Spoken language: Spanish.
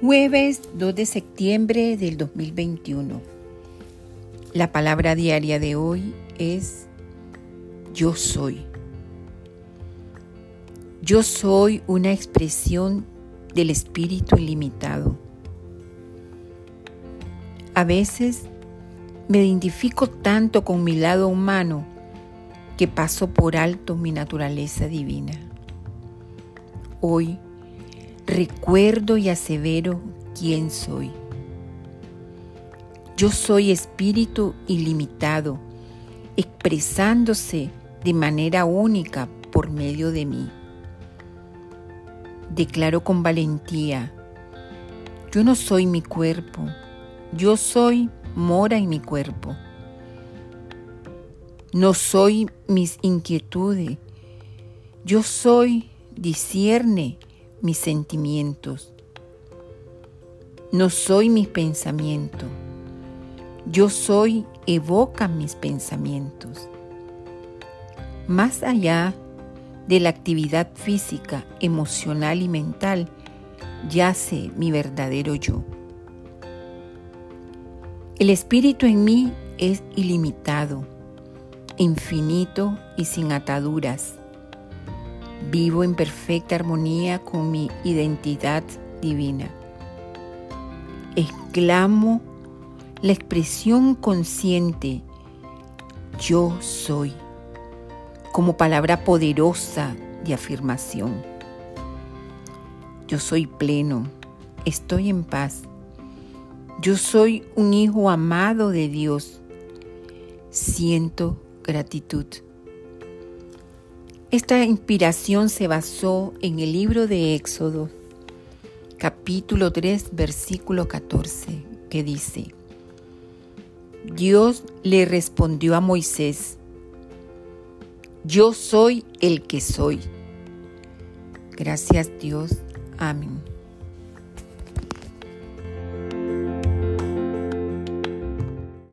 Jueves 2 de septiembre del 2021. La palabra diaria de hoy es yo soy. Yo soy una expresión del Espíritu ilimitado. A veces me identifico tanto con mi lado humano que paso por alto mi naturaleza divina. Hoy recuerdo y asevero quién soy. Yo soy espíritu ilimitado, expresándose de manera única por medio de mí. Declaro con valentía, yo no soy mi cuerpo, yo soy mora en mi cuerpo. No soy mis inquietudes, yo soy discierne mis sentimientos. No soy mis pensamientos. Yo soy evoca mis pensamientos. Más allá de la actividad física, emocional y mental, yace mi verdadero yo. El espíritu en mí es ilimitado, infinito y sin ataduras Vivo en perfecta armonía con mi identidad divina. Exclamo la expresión consciente yo soy como palabra poderosa de afirmación. Yo soy pleno, estoy en paz. Yo soy un hijo amado de Dios. Siento gratitud. Esta inspiración se basó en el libro de Éxodo, capítulo 3, versículo 14, que dice, Dios le respondió a Moisés, yo soy el que soy. Gracias Dios. Amén.